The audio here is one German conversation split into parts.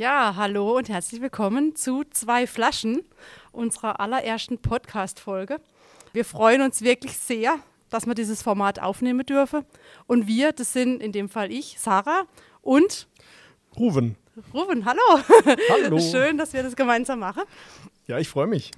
Ja, hallo und herzlich willkommen zu zwei Flaschen unserer allerersten Podcast-Folge. Wir freuen uns wirklich sehr, dass wir dieses Format aufnehmen dürfen. Und wir, das sind in dem Fall ich, Sarah und Ruven. Ruven, hallo. Hallo. Schön, dass wir das gemeinsam machen. Ja, ich freue mich.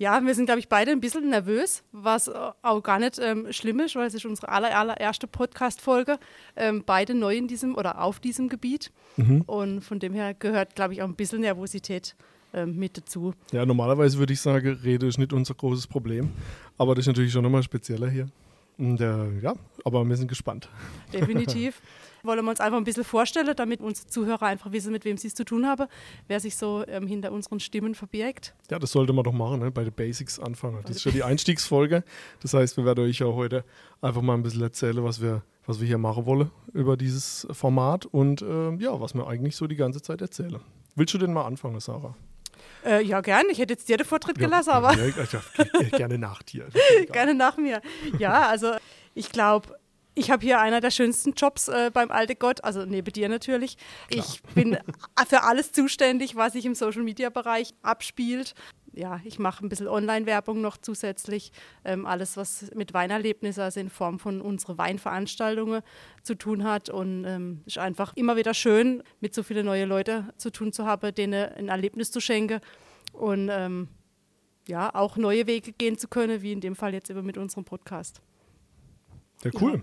Ja, wir sind, glaube ich, beide ein bisschen nervös, was äh, auch gar nicht ähm, schlimm ist, weil es ist unsere aller, allererste Podcast-Folge. Ähm, beide neu in diesem oder auf diesem Gebiet. Mhm. Und von dem her gehört, glaube ich, auch ein bisschen Nervosität ähm, mit dazu. Ja, normalerweise würde ich sagen, Rede ist nicht unser großes Problem. Aber das ist natürlich schon nochmal spezieller hier. Und, äh, ja, aber wir sind gespannt. Definitiv. Wollen wir uns einfach ein bisschen vorstellen, damit unsere Zuhörer einfach wissen, mit wem sie es zu tun haben, wer sich so ähm, hinter unseren Stimmen verbirgt. Ja, das sollte man doch machen, ne? bei den Basics anfangen. Das ist ja die Einstiegsfolge. Das heißt, wir werden euch ja heute einfach mal ein bisschen erzählen, was wir, was wir hier machen wollen über dieses Format und äh, ja, was wir eigentlich so die ganze Zeit erzählen. Willst du denn mal anfangen, Sarah? Äh, ja, gern. Ich hätte jetzt dir den Vortritt gelassen, aber Ja, ja, gerne nach dir. Gerne nach mir. Ja, also ich glaube, ich habe hier einer der schönsten Jobs äh, beim Alte Gott, also neben dir natürlich. Ich bin für alles zuständig, was sich im Social-Media-Bereich abspielt. Ja, ich mache ein bisschen Online-Werbung noch zusätzlich. Ähm, alles, was mit Weinerlebnissen, also in Form von unseren Weinveranstaltungen zu tun hat. Und ähm, ist einfach immer wieder schön, mit so vielen neuen Leuten zu tun zu haben, denen ein Erlebnis zu schenken. Und ähm, ja, auch neue Wege gehen zu können, wie in dem Fall jetzt eben mit unserem Podcast. Ja, cool.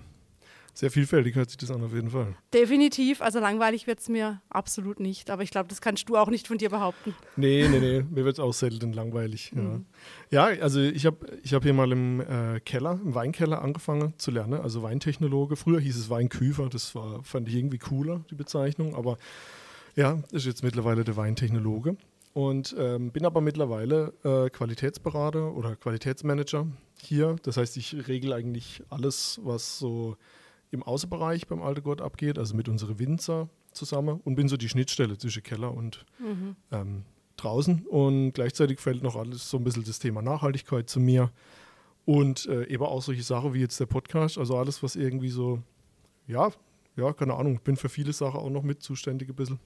Sehr vielfältig hört sich das an, auf jeden Fall. Definitiv, also langweilig wird es mir absolut nicht, aber ich glaube, das kannst du auch nicht von dir behaupten. Nee, nee, nee, mir wird es auch selten langweilig. Mhm. Ja. ja, also ich habe ich hab hier mal im äh, Keller, im Weinkeller angefangen zu lernen, also Weintechnologe. Früher hieß es Weinküfer, das war, fand ich irgendwie cooler, die Bezeichnung, aber ja, ist jetzt mittlerweile der Weintechnologe. Und ähm, bin aber mittlerweile äh, Qualitätsberater oder Qualitätsmanager hier. Das heißt, ich regle eigentlich alles, was so im Außenbereich beim Alte Gott abgeht, also mit unseren Winzer zusammen und bin so die Schnittstelle zwischen Keller und ähm, draußen. Und gleichzeitig fällt noch alles so ein bisschen das Thema Nachhaltigkeit zu mir und äh, eben auch solche Sachen wie jetzt der Podcast, also alles, was irgendwie so, ja, ja, keine Ahnung, ich bin für viele Sachen auch noch mit zuständig ein bisschen.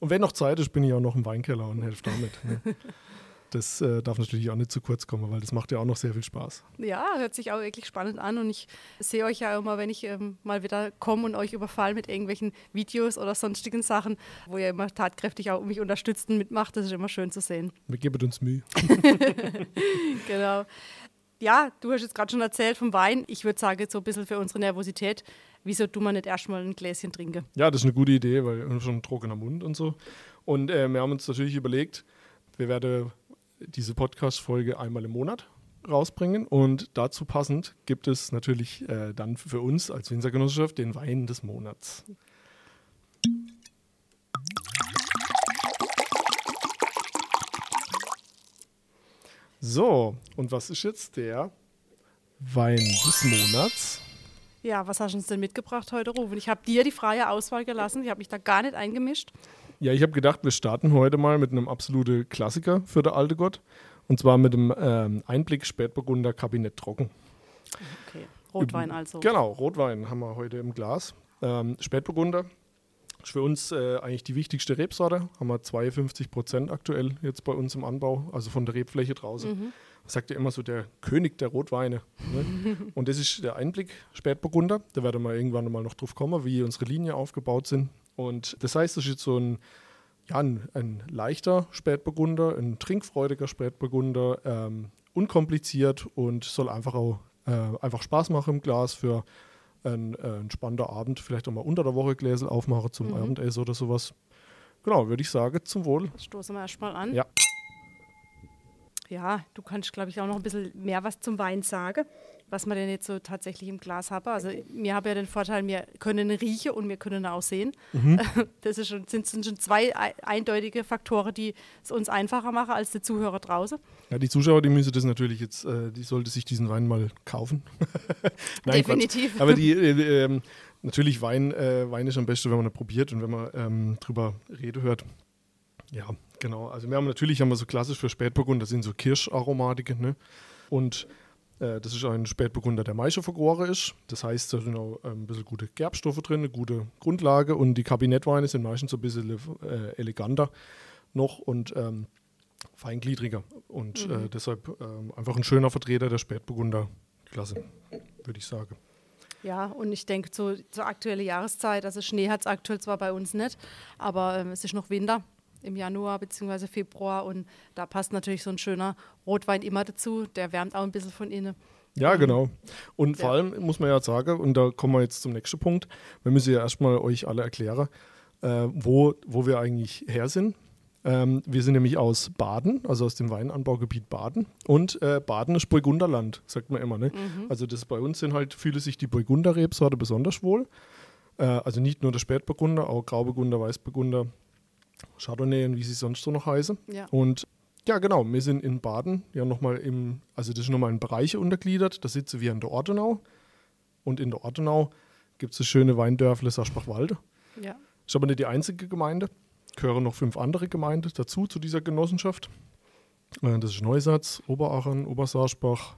Und wenn noch Zeit ist, bin ich auch noch im Weinkeller und helfe damit. Ne? Das äh, darf natürlich auch nicht zu kurz kommen, weil das macht ja auch noch sehr viel Spaß. Ja, hört sich auch wirklich spannend an und ich sehe euch ja immer, wenn ich ähm, mal wieder komme und euch überfall mit irgendwelchen Videos oder sonstigen Sachen, wo ihr immer tatkräftig auch mich unterstützt und mitmacht, das ist immer schön zu sehen. Wir geben uns Mühe. Genau. Ja, du hast jetzt gerade schon erzählt vom Wein. Ich würde sagen, so ein bisschen für unsere Nervosität, wieso du mal nicht erstmal ein Gläschen trinken? Ja, das ist eine gute Idee, weil wir haben schon ein trockener Mund und so. Und äh, wir haben uns natürlich überlegt, wir werden diese Podcast-Folge einmal im Monat rausbringen und dazu passend gibt es natürlich äh, dann für uns als Winzergenossenschaft den Wein des Monats. So, und was ist jetzt der Wein des Monats? Ja, was hast du uns denn mitgebracht heute, Rufen? Ich habe dir die freie Auswahl gelassen. Ich habe mich da gar nicht eingemischt. Ja, ich habe gedacht, wir starten heute mal mit einem absoluten Klassiker für der alte Gott. Und zwar mit dem ähm, Einblick Spätburgunder Kabinett Trocken. Okay, Rotwein also. Genau, Rotwein haben wir heute im Glas. Ähm, Spätburgunder ist für uns äh, eigentlich die wichtigste Rebsorte. Haben wir 52 Prozent aktuell jetzt bei uns im Anbau, also von der Rebfläche draußen. Mhm. Sagt ja immer so der König der Rotweine. Ne? Und das ist der Einblick Spätburgunder. Da werden wir irgendwann mal noch drauf kommen, wie unsere Linien aufgebaut sind. Und das heißt, das ist jetzt so ein, ja, ein, ein leichter Spätburgunder, ein trinkfreudiger Spätburgunder, ähm, unkompliziert und soll einfach auch äh, einfach Spaß machen im Glas für einen äh, entspannter Abend, vielleicht auch mal unter der Woche Gläsel aufmachen zum Mhm. Abendessen oder sowas. Genau, würde ich sagen, zum Wohl. Stoßen wir erstmal an. Ja. Ja, du kannst, glaube ich, auch noch ein bisschen mehr was zum Wein sagen, was man denn jetzt so tatsächlich im Glas haben. Also wir haben ja den Vorteil, wir können riechen und wir können auch sehen. Mhm. Das ist schon, sind, sind schon zwei ei- eindeutige Faktoren, die es uns einfacher machen als die Zuhörer draußen. Ja, die Zuschauer, die müssen das natürlich jetzt, äh, die sollte sich diesen Wein mal kaufen. Nein, Quatsch. Definitiv. Aber die, äh, ähm, natürlich Wein, äh, Wein ist am besten, wenn man ihn probiert und wenn man ähm, drüber Rede hört. Ja, genau. Also wir haben natürlich haben wir so klassisch für Spätburgunder, das sind so Kirscharomatiken, ne? Und Äh, das ist ein Spätburgunder, der Maische vergoren ist. Das heißt, da sind auch ähm, ein bisschen gute Gerbstoffe drin, eine gute Grundlage und die Kabinettweine sind meistens so ein bisschen äh, eleganter noch und ähm, feingliedriger. Und mhm. äh, deshalb äh, einfach ein schöner Vertreter der Spätburgunder-Klasse, würde ich sagen. Ja, und ich denke, so, zur aktuellen Jahreszeit, also Schnee hat es aktuell zwar bei uns nicht, aber ähm, es ist noch Winter im Januar bzw. Februar und da passt natürlich so ein schöner Rotwein immer dazu. Der wärmt auch ein bisschen von innen. Ja, genau. Und vor allem muss man ja sagen, und da kommen wir jetzt zum nächsten Punkt, wir müssen ja erstmal euch alle erklären, äh, wo, wo wir eigentlich her sind. Ähm, wir sind nämlich aus Baden, also aus dem Weinanbaugebiet Baden. Und äh, Baden ist Burgunderland, sagt man immer. Ne? Mhm. Also das bei uns sind halt, fühle sich die Burgunder-Rebsorte besonders wohl. Äh, also nicht nur der Spätburgunder, auch Grauburgunder, Weißburgunder, Chardonnay und wie sie sonst so noch heißen. Ja. Und ja, genau, wir sind in Baden, ja nochmal im, also das ist nochmal in Bereiche untergliedert. Da sitzen wir in der Ortenau. Und in der Ortenau gibt es das schöne Weindörfle Saschbach-Walde. Ja. Ist aber nicht die einzige Gemeinde gehören noch fünf andere Gemeinden dazu, zu dieser Genossenschaft. Äh, das ist Neusatz, Oberachen, Obersaarspach,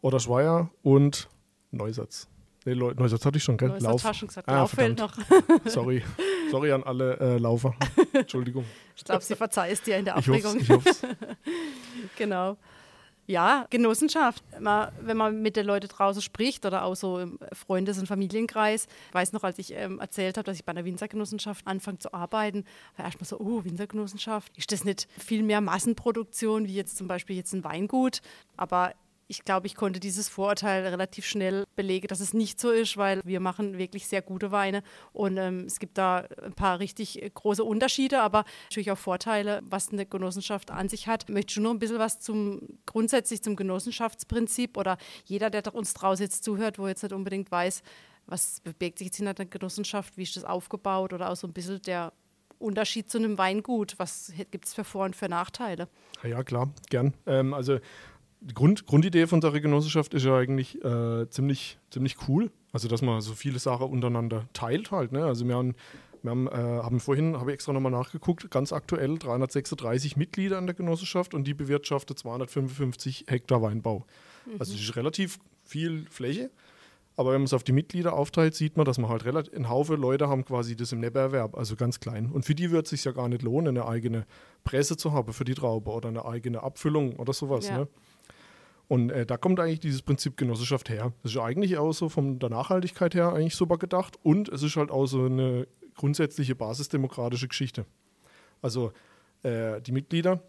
Oderschweier und Neusatz. Nee, Neusatz hatte ich schon, gell? Neusatz Lauf. schon gesagt. Ah, Lauf fehlt noch. Sorry. Sorry an alle äh, Laufer. Entschuldigung. Ich glaube, sie verzeiht dir in der Aufregung. Ich hoffe es. genau. Ja, Genossenschaft. wenn man mit den Leuten draußen spricht oder auch so im Freundes- und Familienkreis. Ich weiß noch, als ich ähm, erzählt habe, dass ich bei einer Winzergenossenschaft anfange zu arbeiten, war erstmal so, oh, Winzergenossenschaft. Ist das nicht viel mehr Massenproduktion, wie jetzt zum Beispiel jetzt ein Weingut? Aber ich glaube, ich konnte dieses Vorurteil relativ schnell belegen, dass es nicht so ist, weil wir machen wirklich sehr gute Weine und ähm, es gibt da ein paar richtig große Unterschiede, aber natürlich auch Vorteile, was eine Genossenschaft an sich hat. Möchtest du nur ein bisschen was zum grundsätzlich zum Genossenschaftsprinzip oder jeder, der uns draußen jetzt zuhört, wo jetzt nicht unbedingt weiß, was bewegt sich jetzt in einer Genossenschaft, wie ist das aufgebaut oder auch so ein bisschen der Unterschied zu einem Weingut? Was gibt es für Vor- und für Nachteile? Ja, klar, gern. Ähm, also die Grund, Grundidee von unserer Genossenschaft ist ja eigentlich äh, ziemlich, ziemlich cool. Also, dass man so viele Sachen untereinander teilt halt. Ne? Also, wir haben, wir haben, äh, haben vorhin, habe ich extra nochmal nachgeguckt, ganz aktuell 336 Mitglieder an der Genossenschaft und die bewirtschaftet 255 Hektar Weinbau. Mhm. Also, das ist relativ viel Fläche. Aber wenn man es auf die Mitglieder aufteilt, sieht man, dass man halt relativ, ein Haufen Leute haben quasi das im Nebenerwerb, also ganz klein. Und für die wird es sich ja gar nicht lohnen, eine eigene Presse zu haben für die Traube oder eine eigene Abfüllung oder sowas. Ja. Ne? Und äh, da kommt eigentlich dieses Prinzip Genossenschaft her. Das ist eigentlich auch so von der Nachhaltigkeit her eigentlich super gedacht und es ist halt auch so eine grundsätzliche basisdemokratische Geschichte. Also äh, die Mitglieder,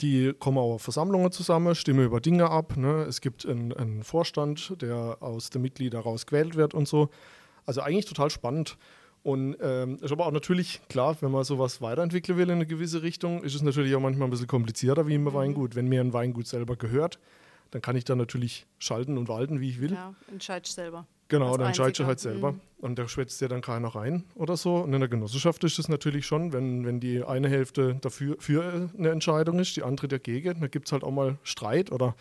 die kommen auch auf Versammlungen zusammen, stimmen über Dinge ab. Ne? Es gibt einen, einen Vorstand, der aus den Mitgliedern raus gewählt wird und so. Also eigentlich total spannend. Und ähm, ist aber auch natürlich klar, wenn man sowas weiterentwickeln will in eine gewisse Richtung, ist es natürlich auch manchmal ein bisschen komplizierter wie im mhm. Weingut. Wenn mir ein Weingut selber gehört, dann kann ich da natürlich schalten und walten, wie ich will. Ja, entscheidest selber. Genau, dann entscheidest du halt selber. Mhm. Und da schwätzt dir dann keiner rein oder so. Und in der Genossenschaft ist es natürlich schon, wenn, wenn die eine Hälfte dafür für eine Entscheidung ist, die andere dagegen, dann gibt es halt auch mal Streit oder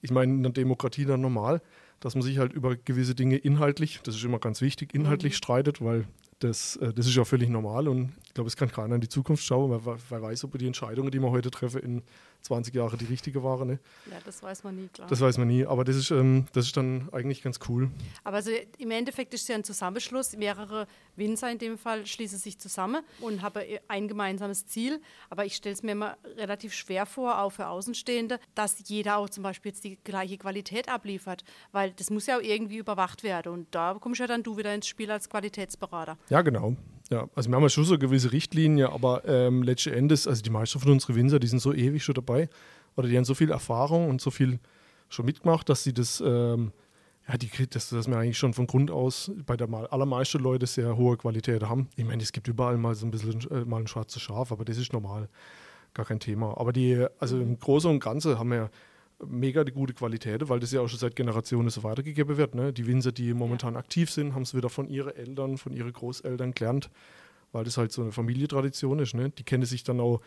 ich meine, in der Demokratie dann normal, dass man sich halt über gewisse Dinge inhaltlich, das ist immer ganz wichtig, inhaltlich mhm. streitet, weil das, äh, das ist ja völlig normal und ich glaube, es kann keiner in die Zukunft schauen, weil wer weiß, ob die Entscheidungen, die wir heute treffen, in 20 Jahre die richtige waren. Ne? Ja, das weiß man nie, klar. Das weiß man nie, aber das ist, ähm, das ist dann eigentlich ganz cool. Aber also im Endeffekt ist es ja ein Zusammenschluss. Mehrere Winzer in dem Fall schließen sich zusammen und haben ein gemeinsames Ziel. Aber ich stelle es mir immer relativ schwer vor, auch für Außenstehende, dass jeder auch zum Beispiel jetzt die gleiche Qualität abliefert, weil das muss ja auch irgendwie überwacht werden. Und da kommst ja dann du wieder ins Spiel als Qualitätsberater. Ja, genau. Ja, also wir haben ja schon so eine gewisse Richtlinie, aber ähm, letzten Endes, also die meisten von unseren Winzer, die sind so ewig schon dabei oder die haben so viel Erfahrung und so viel schon mitgemacht, dass sie das, ähm, ja, die, dass, dass wir eigentlich schon von Grund aus bei der allermeisten Leute sehr hohe Qualität haben. Ich meine, es gibt überall mal so ein bisschen äh, mal ein schwarzes Schaf, aber das ist normal, gar kein Thema. Aber die, also im Großen und Ganzen haben wir mega die gute Qualität, weil das ja auch schon seit Generationen so weitergegeben wird. Ne? Die Winzer, die momentan ja. aktiv sind, haben es wieder von ihren Eltern, von ihren Großeltern gelernt, weil das halt so eine Familientradition ist. Ne? Die kennen sich dann auch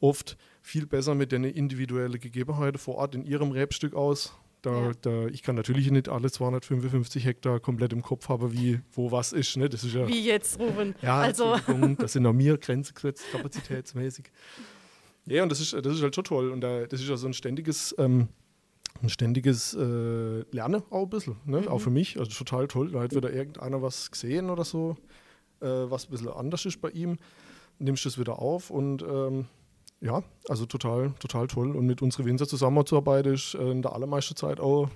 oft viel besser mit den individuellen Gegebenheiten vor Ort in ihrem Rebstück aus. Da, ja. da, ich kann natürlich nicht alle 255 Hektar komplett im Kopf haben, wie wo was ist. Ne? Das ist ja, wie jetzt, Ruben. Ja, also. das sind auch mir Grenzen gesetzt, kapazitätsmäßig. Ja, und das ist, das ist halt schon toll. Und da, das ist ja so ein ständiges ähm, ein ständiges äh, Lernen auch ein bisschen, ne? Mhm. auch für mich. Also total toll. Da hat wieder irgendeiner was gesehen oder so, äh, was ein bisschen anders ist bei ihm. Nimmst das wieder auf und ähm, ja, also total, total toll. Und mit unseren Winzer zusammenzuarbeiten ist äh, in der allermeisten Zeit auch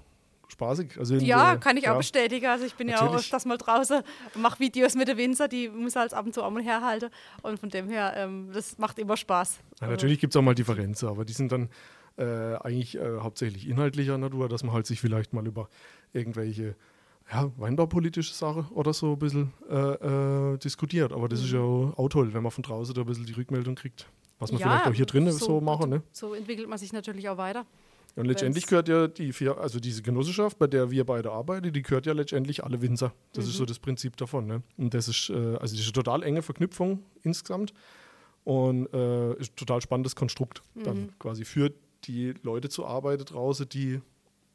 spaßig. Also Ja, kann ich auch ja. bestätigen. Also ich bin ja auch Natürlich. öfters mal draußen, mache Videos mit der Winzer, die muss halt ab und zu auch mal herhalten. Und von dem her, ähm, das macht immer Spaß. Ja, Also, natürlich gibt es auch mal Differenzen, aber die sind dann äh, eigentlich äh, hauptsächlich inhaltlicher Natur, dass man halt sich vielleicht mal über irgendwelche ja, weinbaupolitische Sachen oder so ein bisschen äh, äh, diskutiert. Aber das ist ja auch, auch toll, wenn man von draußen da ein bisschen die Rückmeldung kriegt, was man Ja, vielleicht auch hier drinnen so- so, machen. Ne? So entwickelt man sich natürlich auch weiter. Und letztendlich gehört ja die also diese Genossenschaft, bei der wir beide arbeiten, die gehört ja letztendlich alle Winzer. Das ist so das Prinzip davon. Ne? Und das ist, äh, also diese total enge Verknüpfung insgesamt und äh, ist ein total spannendes Konstrukt dann quasi für die Leute zu arbeiten draußen, die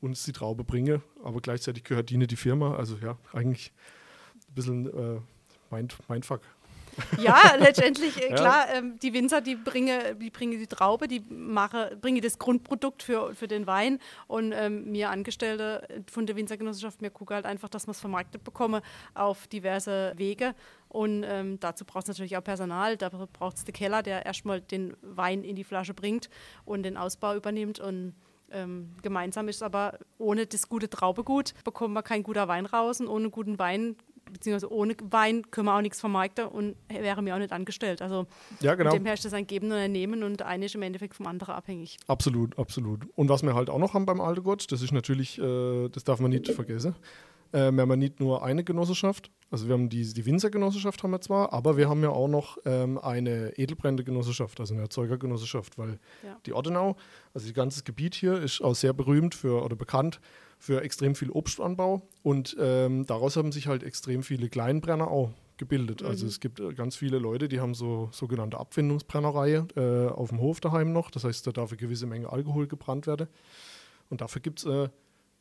uns die Traube bringen, aber gleichzeitig gehört die nicht die Firma. Also ja, eigentlich ein bisschen äh, Mind, Mindfuck. Ja, letztendlich, äh, Ja. klar, ähm, die Winzer, die bringen, die bringen die Traube, die mache, bringen das Grundprodukt für, für den Wein. Und ähm, mir Angestellte von der Winzergenossenschaft, mir gucken halt einfach, dass wir es vermarktet bekommen auf diverse Wege. Und ähm, dazu braucht es natürlich auch Personal, da braucht es den Keller, der erstmal den Wein in die Flasche bringt und den Ausbau übernimmt. Und ähm, gemeinsam ist aber ohne das gute Traubegut bekommen wir kein guter Wein raus. Und ohne guten Wein beziehungsweise ohne Wein können wir auch nichts vermarkten und wäre mir auch nicht angestellt. Also Ja, genau. mit dem her ist das ein Geben und ein Nehmen und eine ist im Endeffekt vom anderen abhängig. Absolut, absolut. Und was wir halt auch noch haben beim Alte Gott, das ist natürlich, äh, das darf man nicht vergessen. Äh, wir haben ja nicht nur eine Genossenschaft, also wir haben die, die Winzergenossenschaft haben wir zwar, aber wir haben ja auch noch ähm, eine Edelbrände-Genossenschaft, also eine Erzeugergenossenschaft, weil Ja. die Ortenau, also das ganze Gebiet hier, ist auch sehr berühmt für oder bekannt für extrem viel Obstanbau und ähm, daraus haben sich halt extrem viele Kleinbrenner auch gebildet. Also es gibt äh, ganz viele Leute, die haben so sogenannte Abfindungsbrennerei äh, auf dem Hof daheim noch. Das heißt, da darf eine gewisse Menge Alkohol gebrannt werden. Und dafür gibt es äh,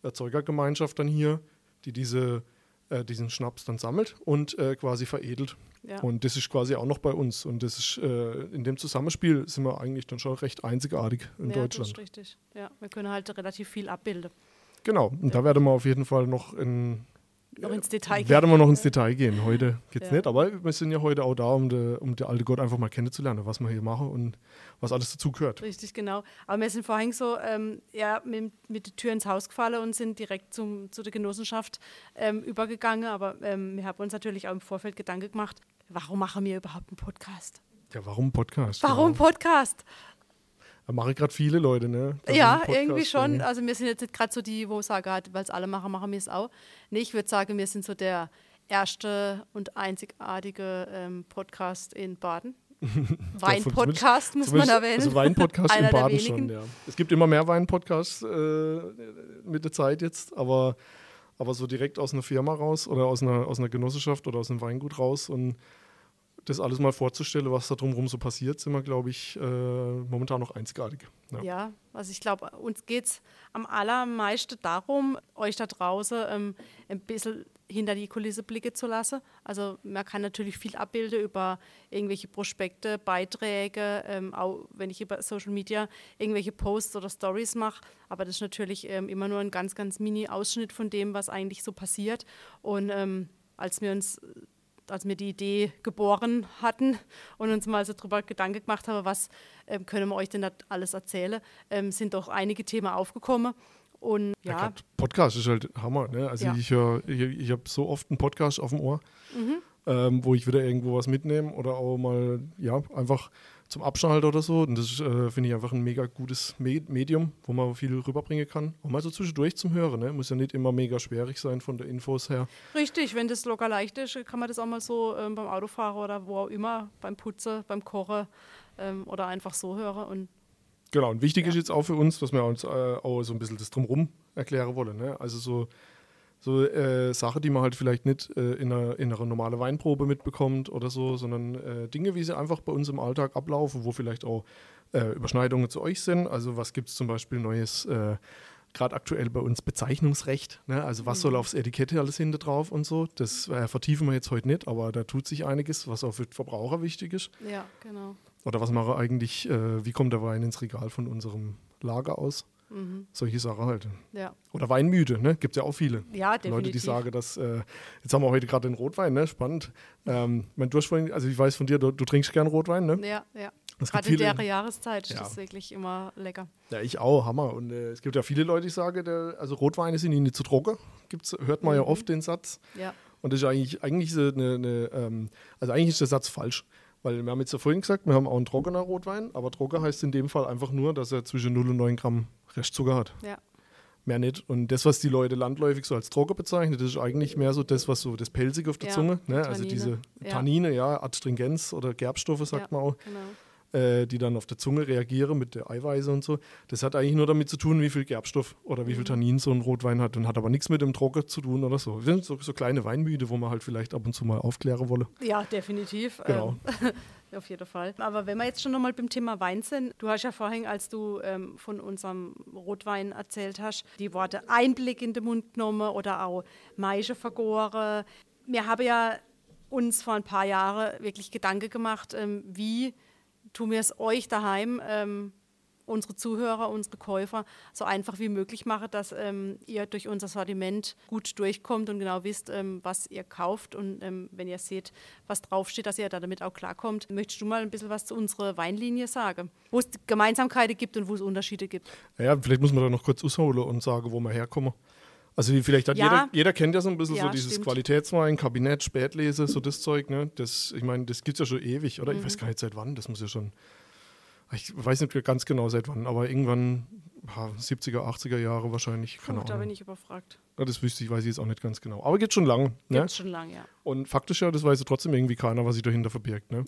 Erzeugergemeinschaft dann hier, die diese, äh, diesen Schnaps dann sammelt und äh, quasi veredelt. Ja. Und das ist quasi auch noch bei uns. Und das ist äh, in dem Zusammenspiel sind wir eigentlich dann schon recht einzigartig in ja, Deutschland. Das ist richtig. Ja, wir können halt relativ viel abbilden. Genau. Und da werden wir auf jeden Fall noch in Noch ins Detail gehen. werden wir noch ins Detail gehen. Heute geht's Ja. nicht, aber wir sind ja heute auch da, um den um de alte Gott einfach mal kennenzulernen, was wir hier machen und was alles dazu gehört. Richtig, genau. Aber wir sind vorhin so ähm, ja, mit, mit der Tür ins Haus gefallen und sind direkt zum, zu der Genossenschaft ähm, übergegangen. Aber ähm, wir haben uns natürlich auch im Vorfeld Gedanken gemacht, warum machen wir überhaupt einen Podcast? Ja, warum Podcast? Warum Genau. Podcast? Da mache gerade viele Leute, ne? sie Ja, irgendwie schon. Also wir sind jetzt gerade so die, wo sagen, halt, weil es alle machen, machen wir es auch. Nee, ich würde sagen, wir sind so der erste und einzigartige ähm, Podcast in Baden. Wein-Podcast muss man Zumindest- erwähnen. Also Wein-Podcast in Baden schon, ja. Es gibt immer mehr Wein-Podcasts äh, mit der Zeit jetzt, aber, aber so direkt aus einer Firma raus oder aus einer, aus einer Genossenschaft oder aus einem Weingut raus und das alles mal vorzustellen, was da drumherum so passiert, sind wir, glaube ich, äh, momentan noch einzigartig. Ja. Ja, also ich glaube, uns geht es am allermeisten darum, euch da draußen ähm, ein bisschen hinter die Kulisse blicken zu lassen. Also man kann natürlich viel abbilden über irgendwelche Prospekte, Beiträge, ähm, auch wenn ich über Social Media irgendwelche Posts oder Stories mache. Aber das ist natürlich ähm, immer nur ein ganz, ganz mini-Ausschnitt von dem, was eigentlich so passiert. Und ähm, als wir uns als wir die Idee geboren hatten und uns mal so drüber Gedanken gemacht haben, was ähm, können wir euch denn da alles erzählen, ähm, sind doch einige Themen aufgekommen. Und Ja, ja, Podcast ist halt Hammer. Ne? Also Ja. ich ich, ich habe so oft einen Podcast auf dem Ohr, Mhm. ähm, wo ich wieder irgendwo was mitnehme oder auch mal, ja, einfach zum Abschalten oder so. Und das ist, äh, finde ich einfach ein mega gutes Me Medium, wo man viel rüberbringen kann. Und mal so zwischendurch zum Hören. Ne? Muss ja nicht immer mega schwierig sein von der Infos her. richtig, wenn das locker leicht ist, kann man das auch mal so ähm, beim Autofahren oder wo auch immer, beim Putzen, beim Kochen ähm, oder einfach so hören. Und Genau, und wichtig Ja. ist jetzt auch für uns, dass wir uns äh, auch so ein bisschen das Drumherum erklären wollen. Ne? Also so, so äh, Sachen, die man halt vielleicht nicht äh, in, einer, in einer normalen Weinprobe mitbekommt oder so, sondern äh, Dinge, wie sie einfach bei uns im Alltag ablaufen, wo vielleicht auch äh, Überschneidungen zu euch sind. Also was gibt es zum Beispiel Neues, äh, gerade aktuell bei uns Bezeichnungsrecht. Ne? Also was soll aufs Etikett alles hinter drauf und so. Das äh, vertiefen wir jetzt heute nicht, aber da tut sich einiges, was auch für die Verbraucher wichtig ist. ja, genau. Oder was mache eigentlich, äh, wie kommt der Wein ins Regal von unserem Lager aus? Solche Sachen halt. Ja. Oder Weinmüde, ne? Gibt es ja auch viele. Ja, Leute, die definitiv. sagen, dass, äh, jetzt haben wir heute gerade den Rotwein, ne? Spannend. Ähm, mein, du hast vorhin, also ich weiß von dir, du, du trinkst gern Rotwein, ne? Ja, ja. Es Gerade in der Jahreszeit ist Ja. das wirklich immer lecker. Ja, ich auch, Hammer. Und äh, es gibt ja viele Leute, die sagen, der, also Rotweine sind ihnen nicht zu trocken. Gibt's, hört man ja Mhm. oft den Satz. Ja. Und das ist eigentlich, eigentlich ist eine, eine ähm, also eigentlich ist der Satz falsch. Weil wir haben jetzt ja vorhin gesagt, wir haben auch einen trockener Rotwein, aber trocken heißt in dem Fall einfach nur, dass er zwischen 0 und 9 Gramm Restzucker hat. Ja. Mehr nicht. Und das, was die Leute landläufig so als trocken bezeichnen, das ist eigentlich mehr so das, was so das Pelzige auf der Ja, Zunge, ne? also Tannine. diese Ja. Tannine, ja, Adstringenz oder Gerbstoffe, sagt Ja. man auch Genau. äh, die dann auf der Zunge reagieren mit der Eiweiße und so. Das hat eigentlich nur damit zu tun, wie viel Gerbstoff oder wie viel Mhm. Tannin so ein Rotwein hat und hat aber nichts mit dem Trocken zu tun oder so. Das sind so, so kleine Weinmüde, wo man halt vielleicht ab und zu mal aufklären wolle. Ja, definitiv. Genau. Ähm, auf jeden Fall. Aber wenn wir jetzt schon nochmal beim Thema Wein sind, du hast ja vorhin, als du ähm, von unserem Rotwein erzählt hast, die Worte Einblick in den Mund genommen oder auch Maische vergoren. Wir haben ja uns vor ein paar Jahren wirklich Gedanken gemacht, ähm, wie tun wir es euch daheim, ähm, unsere Zuhörer, unsere Käufer, so einfach wie möglich machen, dass ähm, ihr durch unser Sortiment gut durchkommt und genau wisst, ähm, was ihr kauft. Und ähm, wenn ihr seht, was draufsteht, dass ihr da damit auch klarkommt. Möchtest du mal ein bisschen was zu unserer Weinlinie sagen? Wo es Gemeinsamkeiten gibt und wo es Unterschiede gibt? Ja, vielleicht muss man da noch kurz ausholen und sagen, wo wir herkommen. Also wie vielleicht hat Ja. jeder, jeder kennt ja so ein bisschen Ja, so dieses stimmt. Qualitätswein, Kabinett, Spätlese, so das Zeug, ne? Das, ich meine, das gibt es ja schon ewig, oder? Mhm. Ich weiß gar nicht seit wann, das muss ja schon. Ich weiß nicht ganz genau seit wann, aber irgendwann ja, 70er, 80er Jahre wahrscheinlich. Keine Puh, da bin ich überfragt. Ja, das wüsste ich, weiß ich jetzt auch nicht ganz genau. Aber geht schon lang. Ne? Gibt schon lange, ja. Und faktisch ja, das weiß ja trotzdem irgendwie keiner, was sich dahinter verbirgt. Ne?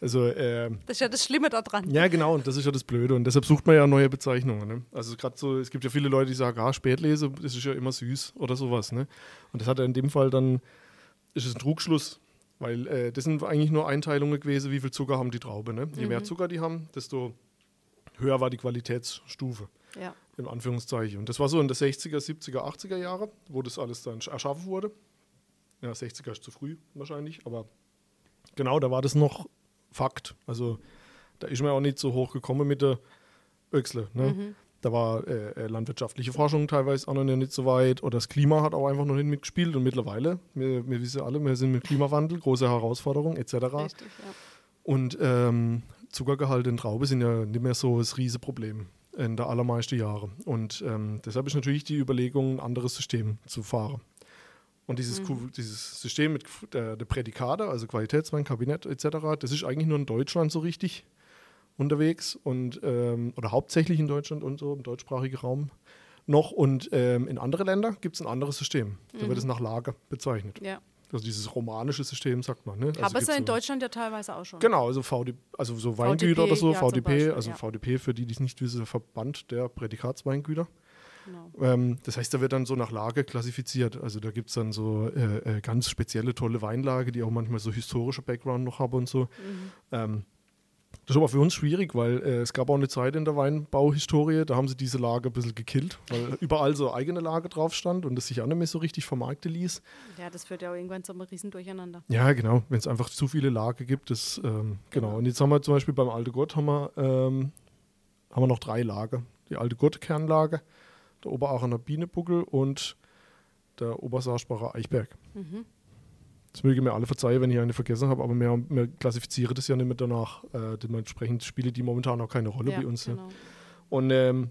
Also, ähm, Das ist ja das Schlimme daran. ja, genau, und das ist ja das Blöde. Und deshalb sucht man ja neue Bezeichnungen. Ne? Also gerade so, es gibt ja viele Leute, die sagen, ah, Spätlese, das ist ja immer süß oder sowas. Ne? Und das hat ja in dem Fall dann, ist es ein Trugschluss. Weil äh, das sind eigentlich nur Einteilungen gewesen, wie viel Zucker haben die Traube. Ne? Je mehr Zucker die haben, desto höher war die Qualitätsstufe Ja. in Anführungszeichen. Und das war so in den 60er, 70er, 80er Jahre, wo das alles dann erschaffen wurde. Ja, 60er ist zu früh wahrscheinlich, aber genau, da war das noch Fakt. Also da ist man auch nicht so hoch gekommen mit der Öxle. Ne? Da war äh, äh, landwirtschaftliche Forschung teilweise auch noch nicht so weit oder das Klima hat auch einfach noch nicht mitgespielt und mittlerweile, wir, wir wissen alle, wir sind mit Klimawandel, große Herausforderung etc. Richtig, ja. Und ähm, Zuckergehalt in Traube sind ja nicht mehr so das Riesenproblem in der allermeisten Jahre. Und ähm, deshalb ist natürlich die Überlegung, ein anderes System zu fahren. Und dieses, Ku- dieses System mit der, der Prädikate, also Qualitätswein, Kabinett etc., das ist eigentlich nur in Deutschland so richtig unterwegs und ähm, oder hauptsächlich in Deutschland und so im deutschsprachigen Raum noch. Und ähm, in andere Länder gibt es ein anderes System. Da wird es nach Lage bezeichnet. ja. Also dieses romanische System, sagt man. Ne? Also Aber es gibt's ja in so- Deutschland ja teilweise auch schon. Genau, also VD, also so Weingüter VDP, oder so, ja, VDP, Beispiel, also ja. VDP, für die, die es nicht wissen, der Verband der Prädikatsweingüter. Genau. Ähm, das heißt, da wird dann so nach Lage klassifiziert. Also da gibt es dann so äh, äh, ganz spezielle, tolle Weinlage, die auch manchmal so historische Background noch haben und so. Mhm. Ähm, das ist aber für uns schwierig, weil äh, es gab auch eine Zeit in der Weinbauhistorie, da haben sie diese Lage ein bisschen gekillt, weil überall so eigene Lage drauf stand und es sich auch nicht mehr so richtig vermarkten ließ. Ja, das führt ja auch irgendwann zu einem Riesendurcheinander. Ja, genau, wenn es einfach zu viele Lage gibt, das, ähm, genau. Und jetzt haben wir zum Beispiel beim Alte Gott haben wir, ähm, haben wir noch drei Lager. Die Alte Gott-Kernlage, der Oberaachener Bienebuckel und der Obersaarsparacher Eichberg. Mhm. Das möge mir alle verzeihen, wenn ich eine vergessen habe, aber wir, wir klassifizieren das ja nicht mehr danach. Äh, dementsprechend spielen die momentan auch keine Rolle ja, bei uns. Genau. Und ähm,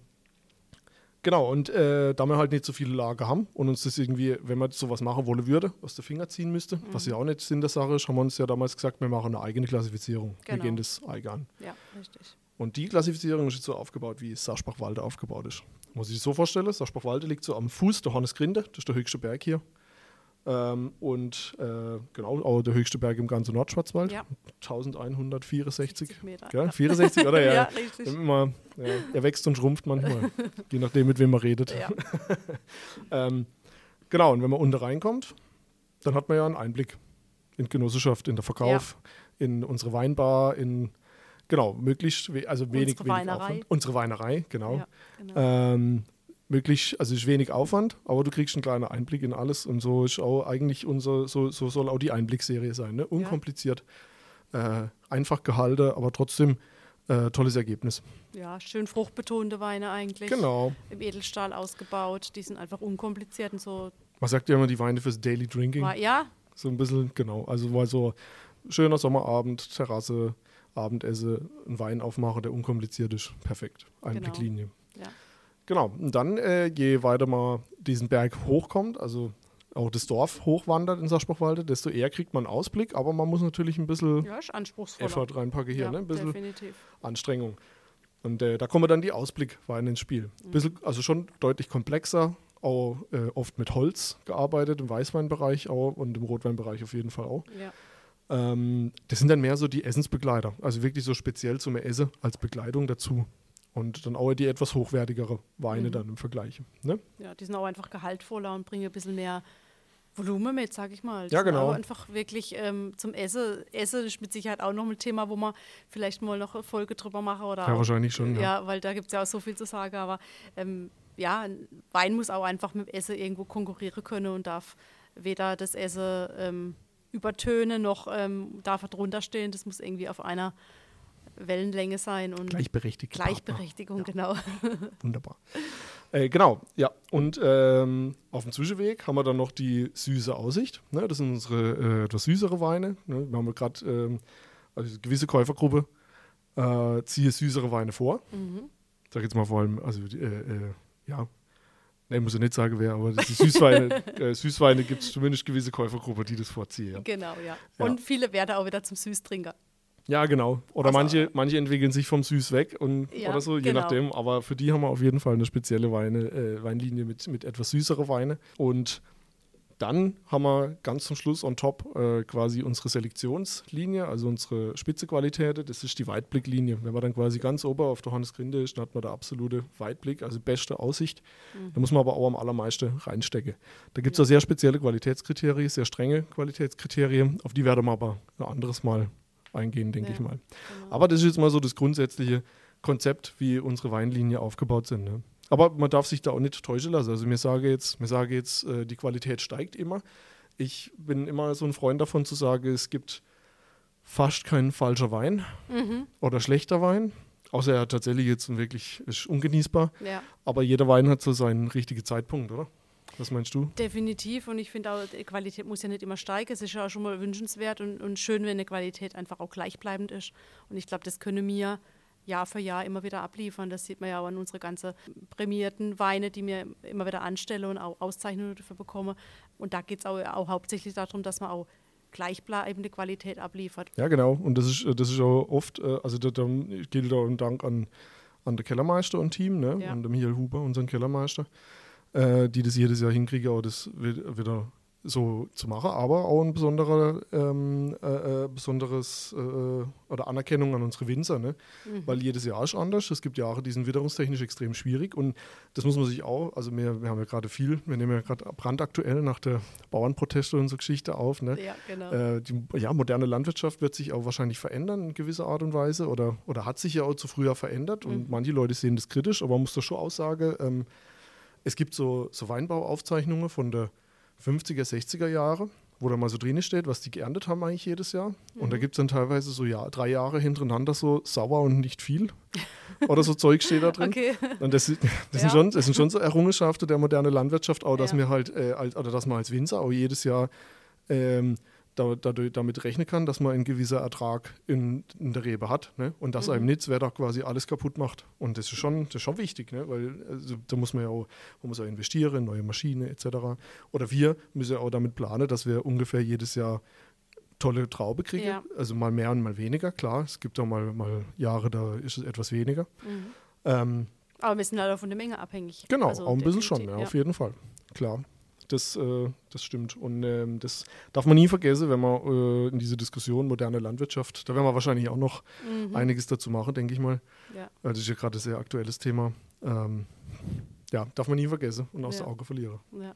genau, und äh, da wir halt nicht so viele Lager haben und uns das irgendwie, wenn man sowas machen wollen würde, aus der Finger ziehen müsste, was ja auch nicht Sinn der Sache ist, haben wir uns ja damals gesagt, wir machen eine eigene Klassifizierung. Wir Genau. gehen das Eigen an. Ja, richtig. Und die Klassifizierung ist jetzt so aufgebaut, wie Saarspachwalde aufgebaut ist. Muss ich sich so vorstellen, Saarspachwalde liegt so am Fuß der Hornesgrinde, das ist der höchste Berg hier. Ähm, und äh, genau, auch der höchste Berg im ganzen Nordschwarzwald. Ja. 1164 60 Meter. Gell? 64, oder? Ja, Ja, richtig. Immer, ja, er wächst und schrumpft manchmal, je nachdem, mit wem man redet. Ja. Ähm, genau, und wenn man unten reinkommt, dann hat man ja einen Einblick in Genossenschaft, in der Verkauf, in unsere Weinbar, in, genau, möglichst, we also wenig, Unsere wenig Weinerei. Aufwand. Unsere Weinerei, genau. Genau. Ähm, möglich, also ist wenig Aufwand, aber du kriegst einen kleinen Einblick in alles und so ist auch eigentlich unser, so, so soll auch die Einblickserie sein, ne? Unkompliziert, äh, einfach gehalten, aber trotzdem äh, tolles Ergebnis. Ja, schön fruchtbetonte Weine eigentlich. Genau. Im Edelstahl ausgebaut. Die sind einfach unkompliziert und so. Man sagt ja immer die Weine fürs Daily Drinking. War, ja, So ein bisschen, genau. Also mal so schöner Sommerabend, Terrasse, Abendessen, ein Wein aufmachen, der unkompliziert ist. Perfekt. Einblicklinie. ja. Genau. Und dann, äh, je weiter man diesen Berg hochkommt, also auch das Dorf hochwandert in Saarspruchwalde, desto eher kriegt man Ausblick, aber man muss natürlich ein bisschen ja. Effort reinpacken hier, ja, ne? ein bisschen definitiv. Anstrengung. Und äh, da kommen dann die Ausblickweine ins Spiel. Mhm. Bisschen, also schon deutlich komplexer, auch äh, oft mit Holz gearbeitet, im Weißweinbereich auch und im Rotweinbereich auf jeden Fall auch. Ja. Ähm, das sind dann mehr so die Essensbegleiter, also wirklich so speziell zum Essen als Begleitung dazu. Und dann auch die etwas hochwertigere Weine Mhm. dann im Vergleich. Ne? ja, die sind auch einfach gehaltvoller und bringen ein bisschen mehr Volumen mit, sag ich mal. Die Ja, genau. auch einfach wirklich ähm, zum Essen. Essen ist mit Sicherheit auch noch ein Thema, wo man vielleicht mal noch eine Folge drüber machen oder Ja, auch, wahrscheinlich schon. Ja. Ja, weil da gibt es ja auch so viel zu sagen. Aber ähm, ja, ein Wein muss auch einfach mit dem Essen irgendwo konkurrieren können und darf weder das Essen ähm, übertönen noch ähm, darf er drunter stehen. Das muss irgendwie auf einer Wellenlänge sein und Gleichberechtigt. Gleichberechtigung, genau. Wunderbar. Äh, genau, ja. Und ähm, auf dem Zwischenweg haben wir dann noch die süße Aussicht. Ne? Das sind unsere äh, etwas süßere Weine. Ne? Wir haben gerade ähm, also eine gewisse Käufergruppe äh, ziehe süßere Weine vor. Mhm. Sag jetzt mal vor allem, also äh, äh, ja. Ne, muss ich nicht sagen, wer, aber die Süßweine, äh, Süßweine gibt es zumindest gewisse Käufergruppe, die das vorziehen. Ja. Genau, ja. Ja. Und viele werden auch wieder zum Süßtrinker. Ja, genau. Oder Also- manche, manche entwickeln sich vom Süß weg und, Ja, oder so, je genau. nachdem. Aber für die haben wir auf jeden Fall eine spezielle Weine, äh, Weinlinie mit, mit etwas süßere Weine. Und dann haben wir ganz zum Schluss on top äh, quasi unsere Selektionslinie, also unsere Spitzequalität. Das ist die Weitblicklinie. Wenn man dann quasi ganz oben auf der Hannesgrinde ist, dann hat man da absolute Weitblick, also beste Aussicht. Da muss man aber auch am allermeisten reinstecken. Da gibt es ja. sehr spezielle Qualitätskriterien, sehr strenge Qualitätskriterien. Auf die werden wir aber ein anderes Mal eingehen, denke Ja. ich mal. Genau. Aber das ist jetzt mal so das grundsätzliche Konzept, wie unsere Weinlinie aufgebaut sind. Ne? Aber man darf sich da auch nicht täuschen lassen. Also mir sage jetzt, mir sage jetzt, äh, die Qualität steigt immer. Ich bin immer so ein Freund davon zu sagen, es gibt fast keinen falscher Wein Mhm. oder schlechter Wein. Außer er tatsächlich jetzt wirklich ist ungenießbar. Ja, Aber jeder Wein hat so seinen richtigen Zeitpunkt, oder? Was meinst du? definitiv. Und ich finde auch, die Qualität muss ja nicht immer steigen. Es ist ja auch schon mal wünschenswert und, und schön, wenn eine Qualität einfach auch gleichbleibend ist. Und ich glaube, das können wir Jahr für Jahr immer wieder abliefern. Das sieht man ja auch an unsere ganzen prämierten Weine, die wir immer wieder anstellen und auch Auszeichnungen dafür bekommen. Und da geht es auch, auch hauptsächlich darum, dass man auch gleichbleibende Qualität abliefert. Ja, genau. Und das ist, das ist auch oft, äh, also da, da gilt auch ein Dank an, an den Kellermeister und Team, ne? Ja. an den Michael Huber, unseren Kellermeister, äh, die das jedes Jahr hinkriegen, auch das wi- wieder so zu machen, aber auch ein besonderer, ähm, äh, äh, besonderes äh, oder Anerkennung an unsere Winzer, ne? Mhm. weil jedes Jahr ist anders. Es gibt Jahre, die sind witterungstechnisch extrem schwierig und das muss man sich auch, also wir, wir haben ja gerade viel, wir nehmen ja gerade brandaktuell nach der Bauernproteste und so Geschichte auf, ne? Ja, genau. Äh, die ja, moderne Landwirtschaft wird sich auch wahrscheinlich verändern in gewisser Art und Weise oder, oder hat sich ja auch zu früher verändert und Mhm. manche Leute sehen das kritisch, aber man muss da schon aussagen, ähm, es gibt so, so Weinbauaufzeichnungen von der 50er, 60er Jahre, wo da mal so drin steht, was die geerntet haben eigentlich jedes Jahr. Und da Mhm. gibt es dann teilweise so ja, drei Jahre hintereinander so sauer und nicht viel. Oder so Zeug steht da drin. okay. Und das, das, Ja. sind schon, das sind schon so Errungenschaften der modernen Landwirtschaft, auch dass Ja. wir halt, äh, als, oder dass man als Winzer auch jedes Jahr ähm, da, damit rechnen kann, dass man einen gewisser Ertrag in, in der Rebe hat. Ne? Und dass Mhm. einem nicht das Wetter quasi alles kaputt macht. Und das ist schon, das ist schon wichtig, ne? weil also, da muss man ja auch, man muss auch investieren, in neue Maschinen etc. Oder wir müssen ja auch damit planen, dass wir ungefähr jedes Jahr tolle Traube kriegen. Ja. Also mal mehr und mal weniger, klar. Es gibt auch mal, mal Jahre, da ist es etwas weniger. Mhm. Ähm, Aber wir sind halt auch von der Menge abhängig. Genau, Also auch ein bisschen schon, definitiv, ja, auf jeden Fall. Klar, das, äh, das stimmt. Und ähm, das darf man nie vergessen, wenn man äh, in diese Diskussion moderne Landwirtschaft, da werden wir wahrscheinlich auch noch Mhm. einiges dazu machen, denke ich mal. Ja. Das ist ja gerade ein sehr aktuelles Thema. Ähm, ja, darf man nie vergessen und aus Ja. den Augen verlieren. Ja.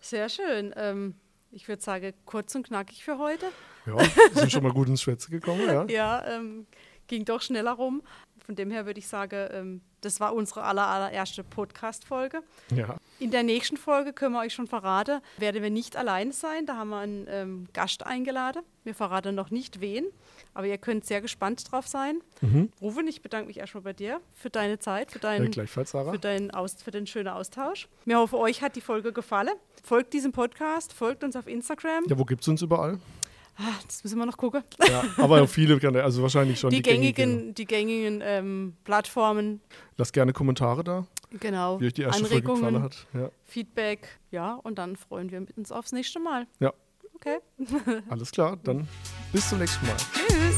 Sehr schön. Ähm, ich würde sagen, kurz und knackig für heute. Ja, wir sind schon mal gut ins Schwätze gekommen, ja. Ja, ähm, ging doch schneller rum. Von dem her würde ich sagen, ähm, das war unsere aller, allererste Podcast-Folge. Ja. In der nächsten Folge können wir euch schon verraten, werden wir nicht alleine sein. Da haben wir einen ähm, Gast eingeladen. Wir verraten noch nicht wen, aber ihr könnt sehr gespannt drauf sein. Mhm. Rufen, ich bedanke mich erstmal bei dir für deine Zeit, für ja deinen, gleichfalls, Sarah. für deinen, Aus, für den schönen Austausch. Wir hoffen, euch hat die Folge gefallen. Folgt diesem Podcast, folgt uns auf Instagram. Ja, wo gibt es uns überall? Ah, das müssen wir noch gucken. Ja, aber viele, Kanäle, also wahrscheinlich schon Die, die, gängigen, die gängigen ähm, Plattformen, Lasst gerne Kommentare da, genau. wie euch die erste Folge gefallen Anregungen, hat. Ja, Feedback, ja, und dann freuen wir uns aufs nächste Mal. Ja. Okay. alles klar, dann bis zum nächsten Mal. Tschüss.